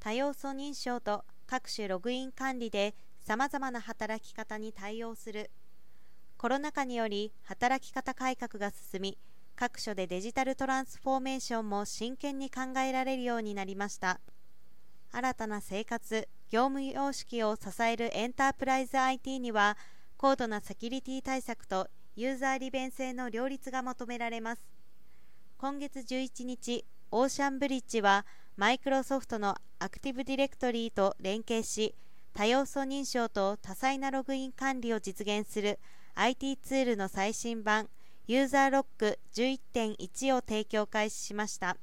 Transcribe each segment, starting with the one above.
多要素認証と各種ログイン管理でさまざまな働き方に対応する。コロナ禍により働き方改革が進み各所でデジタルトランスフォーメーションも真剣に考えられるようになりました。新たな生活業務様式を支えるエンタープライズ IT には高度なセキュリティ対策とユーザー利便性の両立が求められます。今月11日オーシャンブリッジはマイクロソフトのアクティブディレクトリーと連携し多要素認証と多彩なログイン管理を実現する IT ツールの最新版ユーザーロック11.1を提供開始しました。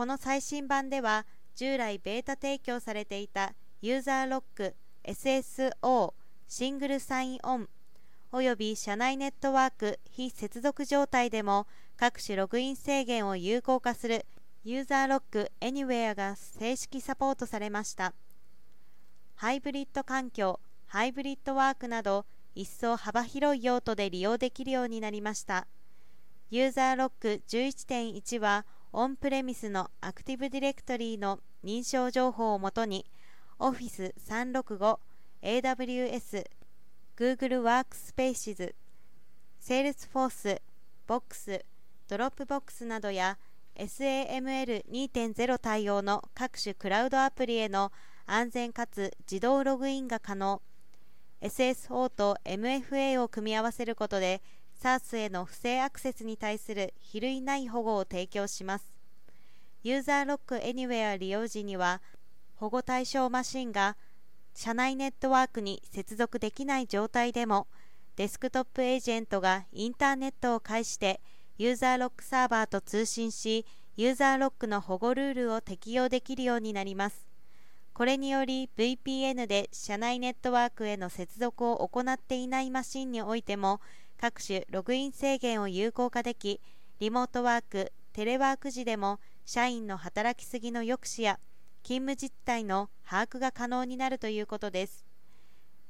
この最新版では従来ベータ提供されていたユーザーロック SSO シングルサインオンおよび社内ネットワーク非接続状態でも各種ログイン制限を有効化するユーザーロック Anywhere が正式サポートされました。ハイブリッド環境ハイブリッドワークなど一層幅広い用途で利用できるようになりました。ユーザーロック11.1はオンプレミスのアクティブディレクトリーの認証情報をもとに Office 365、AWS、Google Workspaces、Salesforce、Box、Dropbox などや SAML2.0 対応の各種クラウドアプリへの安全かつ自動ログインが可能 SSO と MFA を組み合わせることで SARS への不正アクセスに対する比類ない保護を提供します。ユーザーロック Anywhere 利用時には保護対象マシンが社内ネットワークに接続できない状態でもデスクトップエージェントがインターネットを介してユーザーロックサーバーと通信しユーザーロックの保護ルールを適用できるようになります。これにより VPN で社内ネットワークへの接続を行っていないマシンにおいても各種ログイン制限を有効化できリモートワークテレワーク時でも社員の働きすぎの抑止や勤務実態の把握が可能になるということです。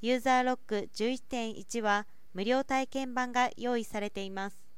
ユーザーロック11.1は無料体験版が用意されています。